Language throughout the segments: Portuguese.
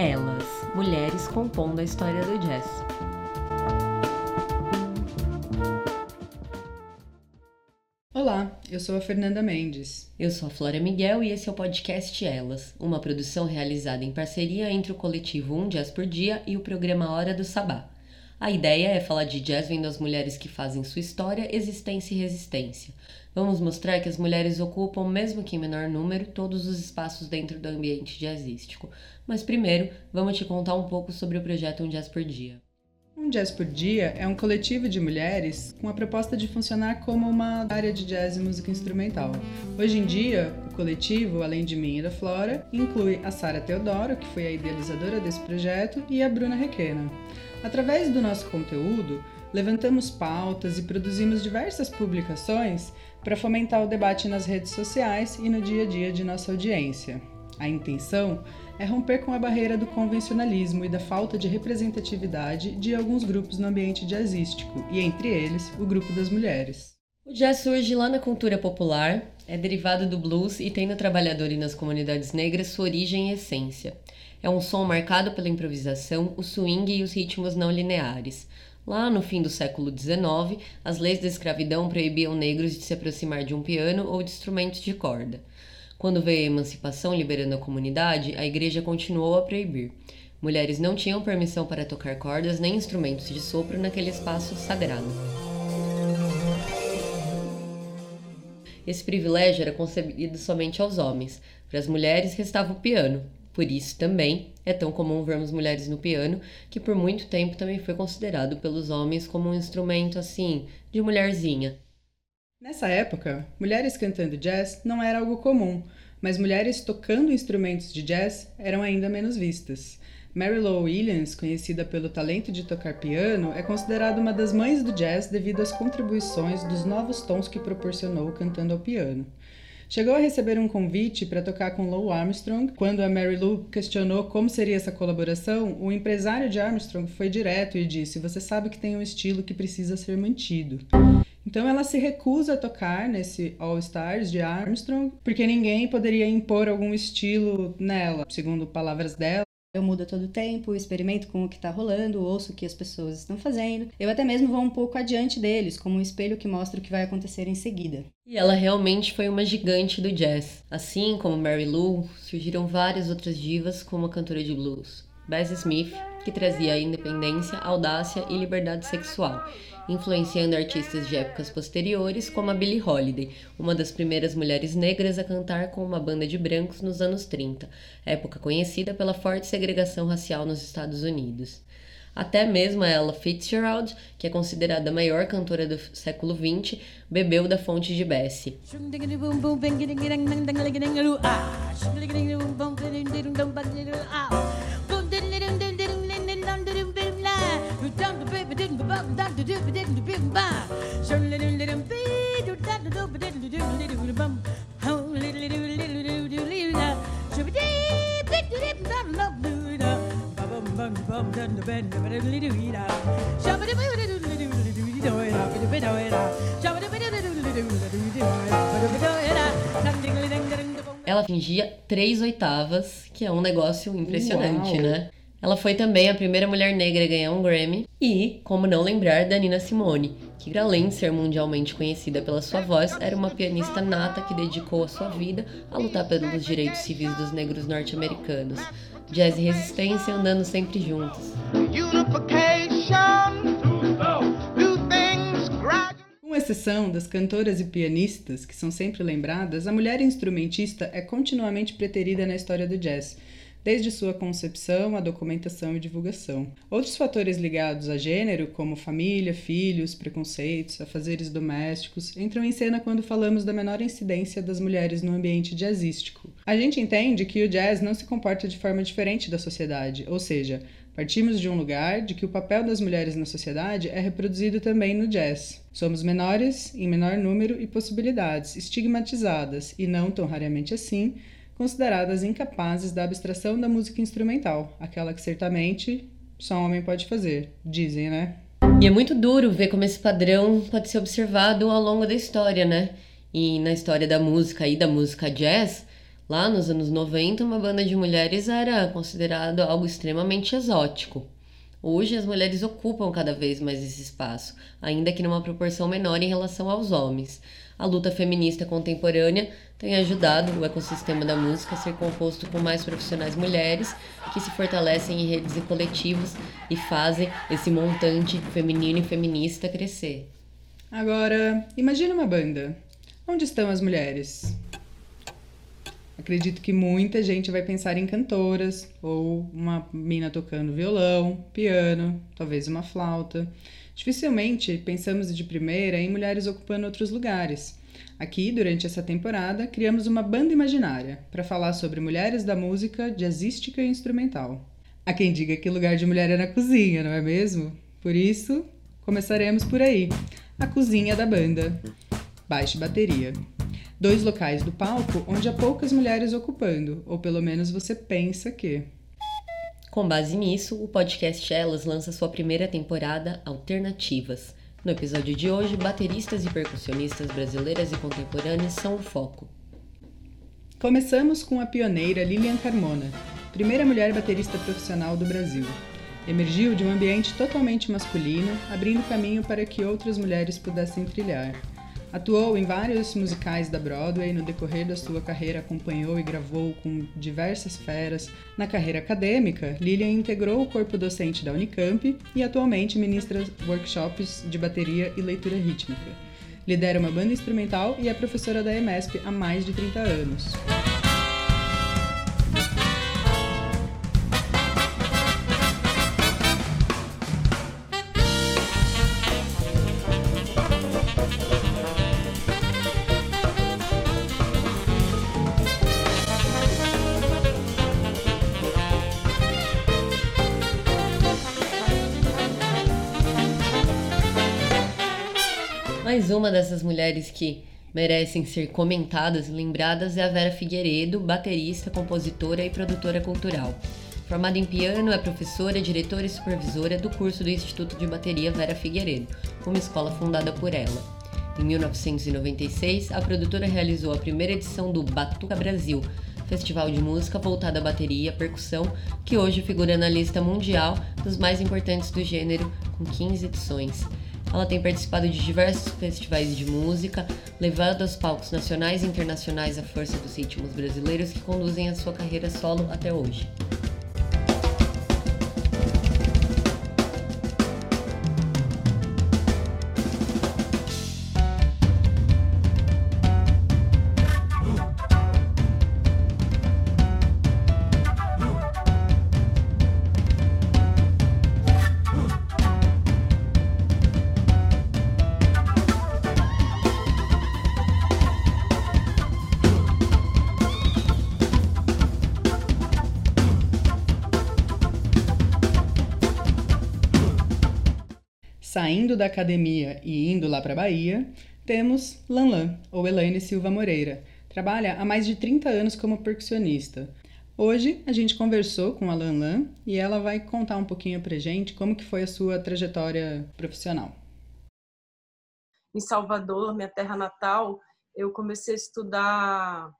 Elas, mulheres compondo a história do jazz. Olá, eu sou a Fernanda Mendes. Eu sou a Flora Miguel e esse é o podcast Elas, uma produção realizada em parceria entre o coletivo Um Jazz por Dia e o programa Hora do Sabá. A ideia é falar de jazz vendo as mulheres que fazem sua história, existência e resistência. Vamos mostrar que as mulheres ocupam, mesmo que em menor número, todos os espaços dentro do ambiente jazzístico. Mas primeiro, vamos te contar um pouco sobre o projeto Um Jazz por Dia. Jazz por Dia é um coletivo de mulheres com a proposta de funcionar como uma área de jazz e música instrumental. Hoje em dia, o coletivo, além de mim e da Flora, inclui a Sara Teodoro, que foi a idealizadora desse projeto, e a Bruna Requena. Através do nosso conteúdo, levantamos pautas e produzimos diversas publicações para fomentar o debate nas redes sociais e no dia a dia de nossa audiência. A intenção é romper com a barreira do convencionalismo e da falta de representatividade de alguns grupos no ambiente jazzístico, e entre eles, o grupo das mulheres. O jazz surge lá na cultura popular, é derivado do blues e tem no trabalhador e nas comunidades negras sua origem e essência. É um som marcado pela improvisação, o swing e os ritmos não lineares. Lá no fim do século XIX, as leis da escravidão proibiam negros de se aproximar de um piano ou de instrumentos de corda. Quando veio a emancipação liberando a comunidade, a igreja continuou a proibir. Mulheres não tinham permissão para tocar cordas nem instrumentos de sopro naquele espaço sagrado. Esse privilégio era concedido somente aos homens. Para as mulheres restava o piano. Por isso também é tão comum vermos mulheres no piano, que por muito tempo também foi considerado pelos homens como um instrumento assim, de mulherzinha. Nessa época, mulheres cantando jazz não era algo comum, mas mulheres tocando instrumentos de jazz eram ainda menos vistas. Mary Lou Williams, conhecida pelo talento de tocar piano, é considerada uma das mães do jazz devido às contribuições dos novos tons que proporcionou cantando ao piano. Chegou a receber um convite para tocar com Lou Armstrong. Quando a Mary Lou questionou como seria essa colaboração, o empresário de Armstrong foi direto e disse: Você sabe que tem um estilo que precisa ser mantido. Então ela se recusa a tocar nesse All Stars de Armstrong, porque ninguém poderia impor algum estilo nela, segundo palavras dela. Eu mudo a todo tempo, experimento com o que está rolando, ouço o que as pessoas estão fazendo. Eu até mesmo vou um pouco adiante deles, como um espelho que mostra o que vai acontecer em seguida. E ela realmente foi uma gigante do jazz. Assim como Mary Lou, surgiram várias outras divas como a cantora de blues. Bessie Smith, que trazia independência, audácia e liberdade sexual, influenciando artistas de épocas posteriores como a Billie Holiday, uma das primeiras mulheres negras a cantar com uma banda de brancos nos anos 30, época conhecida pela forte segregação racial nos Estados Unidos. Até mesmo Ella Fitzgerald, que é considerada a maior cantora do século XX, bebeu da fonte de Bessie. Ela fingia três oitavas, que é um negócio impressionante, Uau. né? Ela foi também a primeira mulher negra a ganhar um Grammy e, como não lembrar, da Nina Simone, que além de ser mundialmente conhecida pela sua voz, era uma pianista nata que dedicou a sua vida a lutar pelos direitos civis dos negros norte-americanos. Jazz e resistência andando sempre juntos. Com exceção das cantoras e pianistas, que são sempre lembradas, a mulher instrumentista é continuamente preterida na história do jazz, desde sua concepção, a documentação e divulgação. Outros fatores ligados a gênero, como família, filhos, preconceitos, afazeres domésticos, entram em cena quando falamos da menor incidência das mulheres no ambiente jazzístico. A gente entende que o jazz não se comporta de forma diferente da sociedade, ou seja, Partimos de um lugar de que o papel das mulheres na sociedade é reproduzido também no jazz. Somos menores, em menor número e possibilidades, estigmatizadas e não tão raramente assim, consideradas incapazes da abstração da música instrumental, aquela que certamente só um homem pode fazer, dizem, né? E é muito duro ver como esse padrão pode ser observado ao longo da história, né? E na história da música e da música jazz, Lá nos anos 90, uma banda de mulheres era considerado algo extremamente exótico. Hoje, as mulheres ocupam cada vez mais esse espaço, ainda que numa proporção menor em relação aos homens. A luta feminista contemporânea tem ajudado o ecossistema da música a ser composto por mais profissionais mulheres que se fortalecem em redes e coletivos e fazem esse montante feminino e feminista crescer. Agora, imagine uma banda. Onde estão as mulheres? Acredito que muita gente vai pensar em cantoras, ou uma mina tocando violão, piano, talvez uma flauta. Dificilmente pensamos de primeira em mulheres ocupando outros lugares. Aqui, durante essa temporada, criamos uma banda imaginária para falar sobre mulheres da música jazzística e instrumental. Há quem diga que lugar de mulher é na cozinha, não é mesmo? Por isso, começaremos por aí a cozinha da banda. Baixe bateria dois locais do palco onde há poucas mulheres ocupando, ou pelo menos você pensa que. Com base nisso, o podcast Elas lança sua primeira temporada Alternativas. No episódio de hoje, bateristas e percussionistas brasileiras e contemporâneas são o foco. Começamos com a pioneira Lilian Carmona, primeira mulher baterista profissional do Brasil. Emergiu de um ambiente totalmente masculino, abrindo caminho para que outras mulheres pudessem trilhar. Atuou em vários musicais da Broadway, no decorrer da sua carreira acompanhou e gravou com diversas feras. Na carreira acadêmica, Lilian integrou o corpo docente da Unicamp e atualmente ministra workshops de bateria e leitura rítmica. Lidera uma banda instrumental e é professora da EMESP há mais de 30 anos. Mais uma dessas mulheres que merecem ser comentadas e lembradas é a Vera Figueiredo, baterista, compositora e produtora cultural. Formada em piano, é professora, diretora e supervisora do curso do Instituto de Bateria Vera Figueiredo, uma escola fundada por ela. Em 1996, a produtora realizou a primeira edição do Batuca Brasil, festival de música voltado à bateria e percussão, que hoje figura na lista mundial dos mais importantes do gênero, com 15 edições. Ela tem participado de diversos festivais de música, levando aos palcos nacionais e internacionais a força dos ritmos brasileiros que conduzem a sua carreira solo até hoje. Saindo da academia e indo lá para Bahia, temos Lanlan, ou Elaine Silva Moreira. Trabalha há mais de 30 anos como percussionista. Hoje a gente conversou com a Lanlan e ela vai contar um pouquinho pra gente como que foi a sua trajetória profissional. Em Salvador, minha terra natal, eu comecei a estudar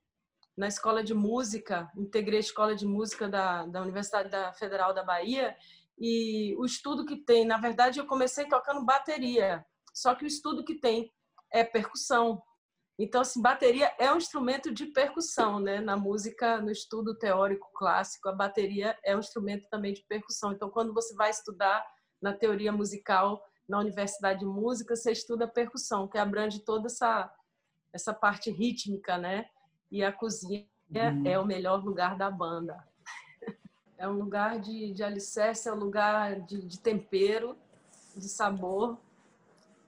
na escola de música, integrei a escola de música da, da Universidade da Federal da Bahia e o estudo que tem, na verdade, eu comecei tocando bateria, só que o estudo que tem é percussão. Então, assim, bateria é um instrumento de percussão, né? Na música, no estudo teórico clássico, a bateria é um instrumento também de percussão. Então, quando você vai estudar na teoria musical na Universidade de Música, você estuda percussão, que abrange toda essa essa parte rítmica, né? E a cozinha uhum. é o melhor lugar da banda é um lugar de, de alicerce, é um lugar de, de tempero, de sabor.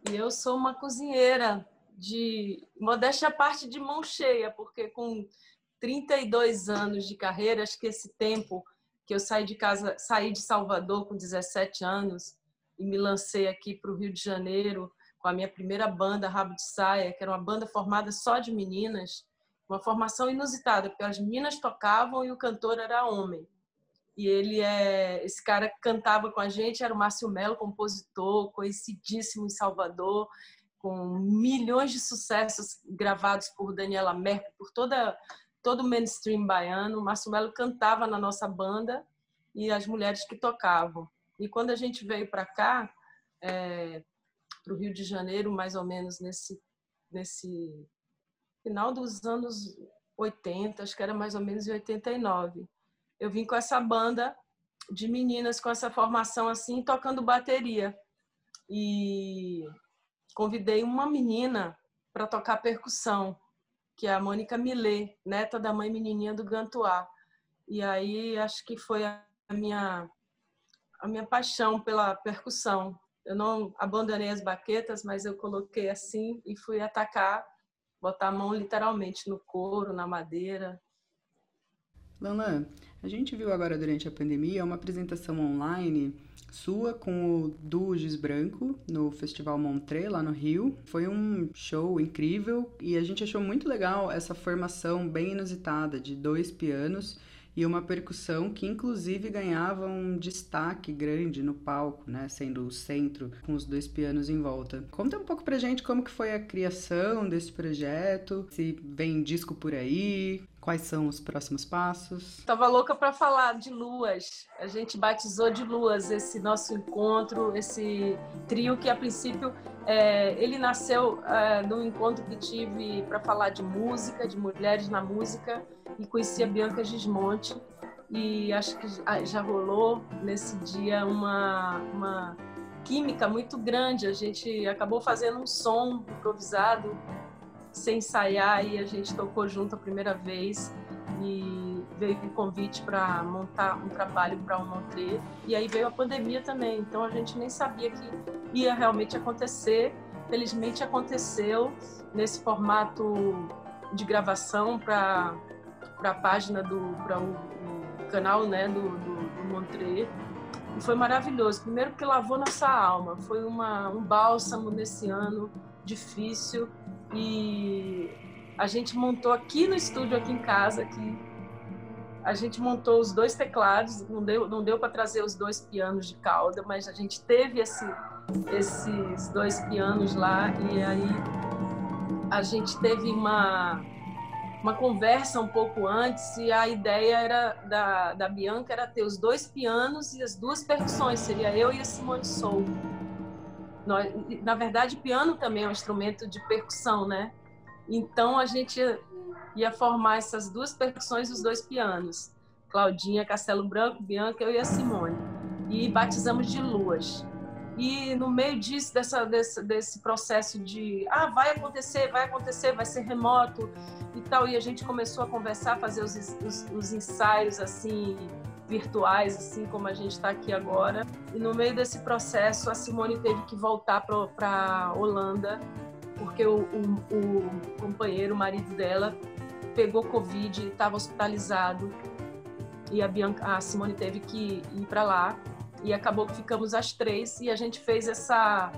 E eu sou uma cozinheira de modéstia à parte de mão cheia, porque com 32 anos de carreira, acho que esse tempo que eu saí de casa, saí de Salvador com 17 anos e me lancei aqui para o Rio de Janeiro com a minha primeira banda, Rabo de Saia, que era uma banda formada só de meninas, uma formação inusitada, porque as meninas tocavam e o cantor era homem. E ele é esse cara que cantava com a gente era o Márcio Melo, compositor conhecidíssimo em Salvador, com milhões de sucessos gravados por Daniela Merkel, por toda todo o mainstream baiano. O Márcio Melo cantava na nossa banda e as mulheres que tocavam. E quando a gente veio para cá, é, para o Rio de Janeiro, mais ou menos nesse, nesse final dos anos 80, acho que era mais ou menos em 89, eu vim com essa banda de meninas com essa formação assim, tocando bateria. E convidei uma menina para tocar percussão, que é a Mônica Millet, neta da mãe menininha do Gantuá. E aí acho que foi a minha a minha paixão pela percussão. Eu não abandonei as baquetas, mas eu coloquei assim e fui atacar, botar a mão literalmente no couro, na madeira. Lanlan, a gente viu agora durante a pandemia uma apresentação online sua com o Duo Branco no Festival Montré, lá no Rio. Foi um show incrível e a gente achou muito legal essa formação bem inusitada de dois pianos e uma percussão que inclusive ganhava um destaque grande no palco, né, sendo o centro com os dois pianos em volta. Conta um pouco pra gente como que foi a criação desse projeto, se vem disco por aí, Quais são os próximos passos? Tava louca para falar de luas. A gente batizou de luas esse nosso encontro, esse trio que a princípio é, ele nasceu é, num encontro que tive para falar de música, de mulheres na música, e conheci a Bianca Gismonte. E acho que já rolou nesse dia uma, uma química muito grande. A gente acabou fazendo um som improvisado sem ensaiar e a gente tocou junto a primeira vez. E veio o convite para montar um trabalho para o Montré e aí veio a pandemia também então a gente nem sabia que ia realmente acontecer. Felizmente aconteceu nesse formato de gravação para para a página do para o, o, canal né do, do, do e foi maravilhoso. Primeiro que lavou nossa alma. Foi uma um bálsamo nesse ano difícil e a gente montou aqui no estúdio, aqui em casa, aqui, a gente montou os dois teclados, não deu, não deu para trazer os dois pianos de cauda, mas a gente teve esse, esses dois pianos lá e aí a gente teve uma, uma conversa um pouco antes e a ideia era da, da Bianca era ter os dois pianos e as duas percussões, seria eu e a Simone Soul. Nós, na verdade, piano também é um instrumento de percussão, né? Então a gente ia formar essas duas percussões os dois pianos. Claudinha, Castelo Branco, Bianca, eu e a Simone. E batizamos de luas. E no meio disso, dessa, desse, desse processo de ah, vai acontecer, vai acontecer, vai ser remoto e tal, e a gente começou a conversar, fazer os, os, os ensaios assim, virtuais, assim como a gente está aqui agora. E no meio desse processo, a Simone teve que voltar para Holanda, porque o, o, o, companheiro, o marido dela, pegou Covid, estava hospitalizado. E a, Bianca, a Simone teve que ir para lá. E acabou que ficamos as três e a gente fez essa,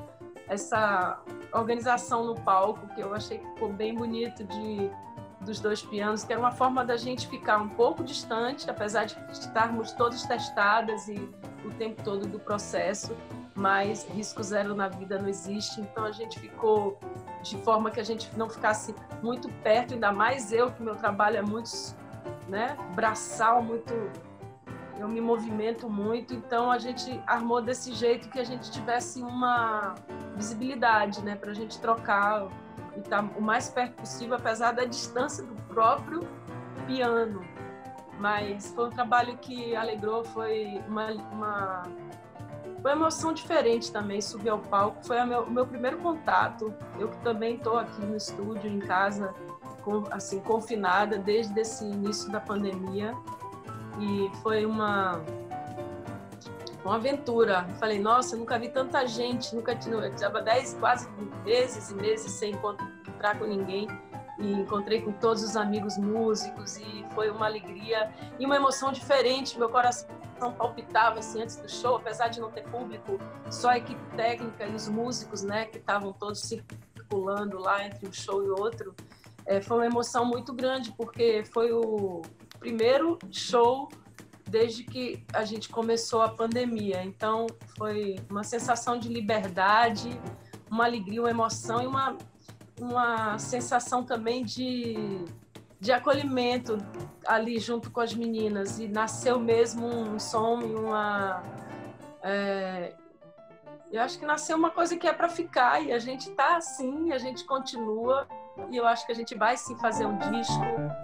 essa organização no palco, que eu achei que ficou bem bonito de dos dois pianos, que era uma forma da gente ficar um pouco distante, apesar de estarmos todos testadas e o tempo todo do processo, mas risco zero na vida não existe, então a gente ficou de forma que a gente não ficasse muito perto, ainda mais eu, que meu trabalho é muito né, braçal, muito eu me movimento muito, então a gente armou desse jeito que a gente tivesse uma visibilidade, né, para a gente trocar e estar tá o mais perto possível, apesar da distância do próprio piano. Mas foi um trabalho que alegrou, foi uma, uma, uma emoção diferente também subir ao palco. Foi o meu, meu primeiro contato. Eu que também estou aqui no estúdio, em casa, com, assim confinada desde esse início da pandemia. E foi uma uma aventura. Falei, nossa, nunca vi tanta gente, nunca estava dez, quase meses e meses sem encontrar com ninguém. E encontrei com todos os amigos músicos e foi uma alegria e uma emoção diferente. Meu coração palpitava assim antes do show, apesar de não ter público, só a equipe técnica e os músicos, né, que estavam todos circulando lá entre um show e outro. É, foi uma emoção muito grande porque foi o primeiro show desde que a gente começou a pandemia. Então, foi uma sensação de liberdade, uma alegria, uma emoção e uma, uma sensação também de, de acolhimento ali junto com as meninas e nasceu mesmo um som e uma é, eu acho que nasceu uma coisa que é para ficar e a gente está assim, a gente continua e eu acho que a gente vai sim fazer um disco.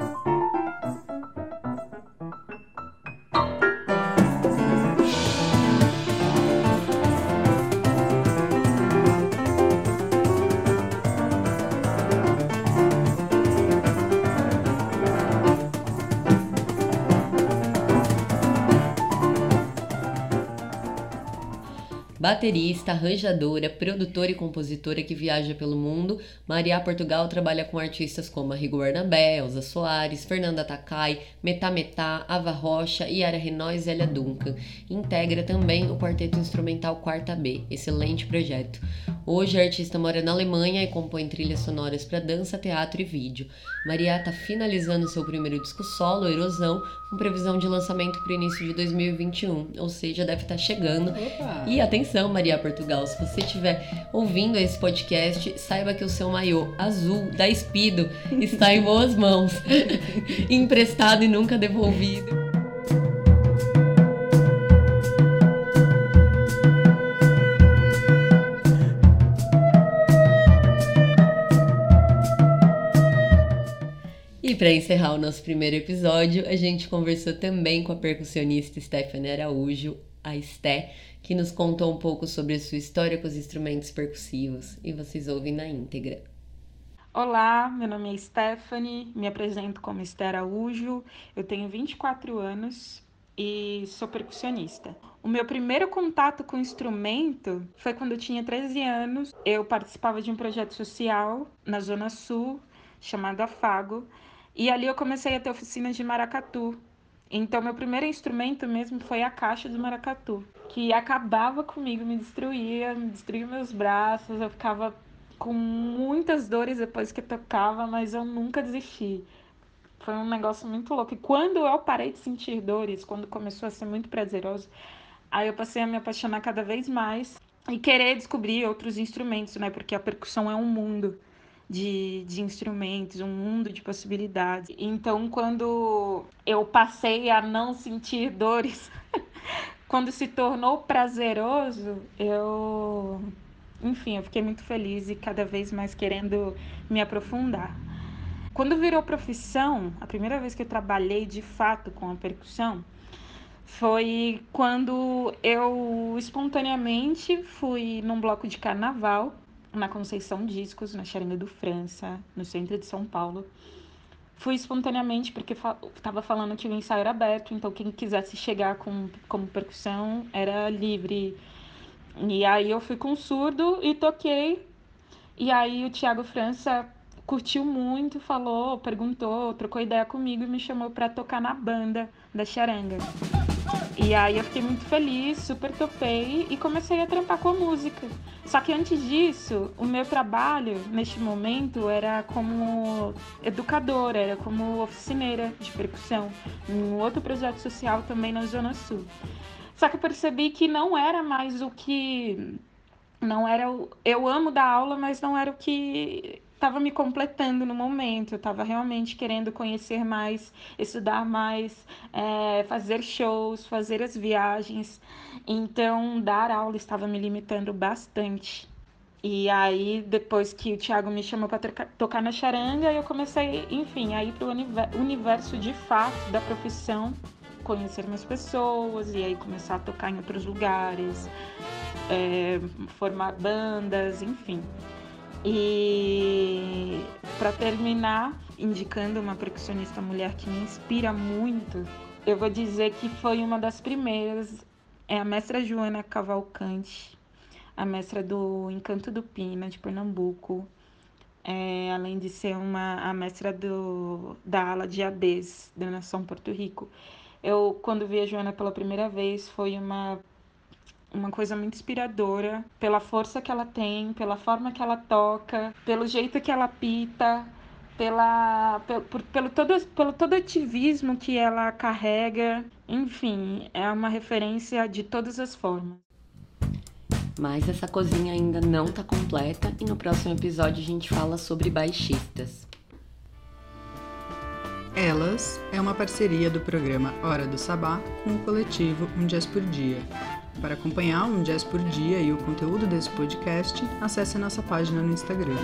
Baterista, arranjadora, produtora e compositora que viaja pelo mundo, Maria Portugal trabalha com artistas como Rigo Barnabé, Elza Soares, Fernanda Takai, Metá Metá, Ava Rocha, Yara Renóis e Elia Duncan. Integra também o quarteto instrumental Quarta B, excelente projeto. Hoje a artista mora na Alemanha e compõe trilhas sonoras para dança, teatro e vídeo. Maria está finalizando seu primeiro disco solo, Erosão, com previsão de lançamento para o início de 2021, ou seja, deve estar tá chegando. Opa. E atenção, Maria Portugal, se você estiver ouvindo esse podcast, saiba que o seu maiô azul da Espido está em boas mãos, emprestado e nunca devolvido. Para encerrar o nosso primeiro episódio, a gente conversou também com a percussionista Stephanie Araújo, a Sté, que nos contou um pouco sobre a sua história com os instrumentos percussivos. E vocês ouvem na íntegra. Olá, meu nome é Stephanie, me apresento como Esté Araújo, eu tenho 24 anos e sou percussionista. O meu primeiro contato com instrumento foi quando eu tinha 13 anos. Eu participava de um projeto social na Zona Sul chamado Afago e ali eu comecei a ter oficina de maracatu. Então, meu primeiro instrumento mesmo foi a caixa do maracatu, que acabava comigo, me destruía, me destruía meus braços, eu ficava com muitas dores depois que tocava, mas eu nunca desisti. Foi um negócio muito louco. E quando eu parei de sentir dores, quando começou a ser muito prazeroso, aí eu passei a me apaixonar cada vez mais e querer descobrir outros instrumentos, né? Porque a percussão é um mundo de, de instrumentos, um mundo de possibilidades. Então, quando eu passei a não sentir dores, quando se tornou prazeroso, eu. Enfim, eu fiquei muito feliz e cada vez mais querendo me aprofundar. Quando virou profissão, a primeira vez que eu trabalhei de fato com a percussão foi quando eu espontaneamente fui num bloco de carnaval na Conceição Discos, na Charanga do França, no centro de São Paulo. Fui espontaneamente porque estava falando que o ensaio era aberto, então quem quisesse chegar com, como percussão era livre. E aí eu fui com surdo e toquei. E aí o Tiago França curtiu muito, falou, perguntou, trocou ideia comigo e me chamou para tocar na banda da Charanga. E aí eu fiquei muito feliz, super topei e comecei a trampar com a música. Só que antes disso, o meu trabalho neste momento era como educadora, era como oficineira de percussão, em outro projeto social também na Zona Sul. Só que eu percebi que não era mais o que. Não era o. Eu amo dar aula, mas não era o que estava me completando no momento, eu estava realmente querendo conhecer mais, estudar mais, é, fazer shows, fazer as viagens. Então, dar aula estava me limitando bastante. E aí, depois que o Thiago me chamou para tocar na charanga, eu comecei, enfim, a ir para o universo de fato da profissão, conhecer mais pessoas e aí começar a tocar em outros lugares, é, formar bandas, enfim. E para terminar, indicando uma percussionista mulher que me inspira muito, eu vou dizer que foi uma das primeiras, é a mestra Joana Cavalcante, a mestra do Encanto do Pina, de Pernambuco, é, além de ser uma, a mestra do, da ala de ABs da Nação Porto Rico. Eu, quando vi a Joana pela primeira vez, foi uma uma coisa muito inspiradora pela força que ela tem, pela forma que ela toca, pelo jeito que ela pita, pela, pelo, pelo, todo, pelo todo ativismo que ela carrega. Enfim, é uma referência de todas as formas. Mas essa cozinha ainda não está completa e no próximo episódio a gente fala sobre baixistas. Elas é uma parceria do programa Hora do Sabá com o coletivo Um Jazz por Dia. Para acompanhar Um Jazz por Dia e o conteúdo desse podcast, acesse a nossa página no Instagram.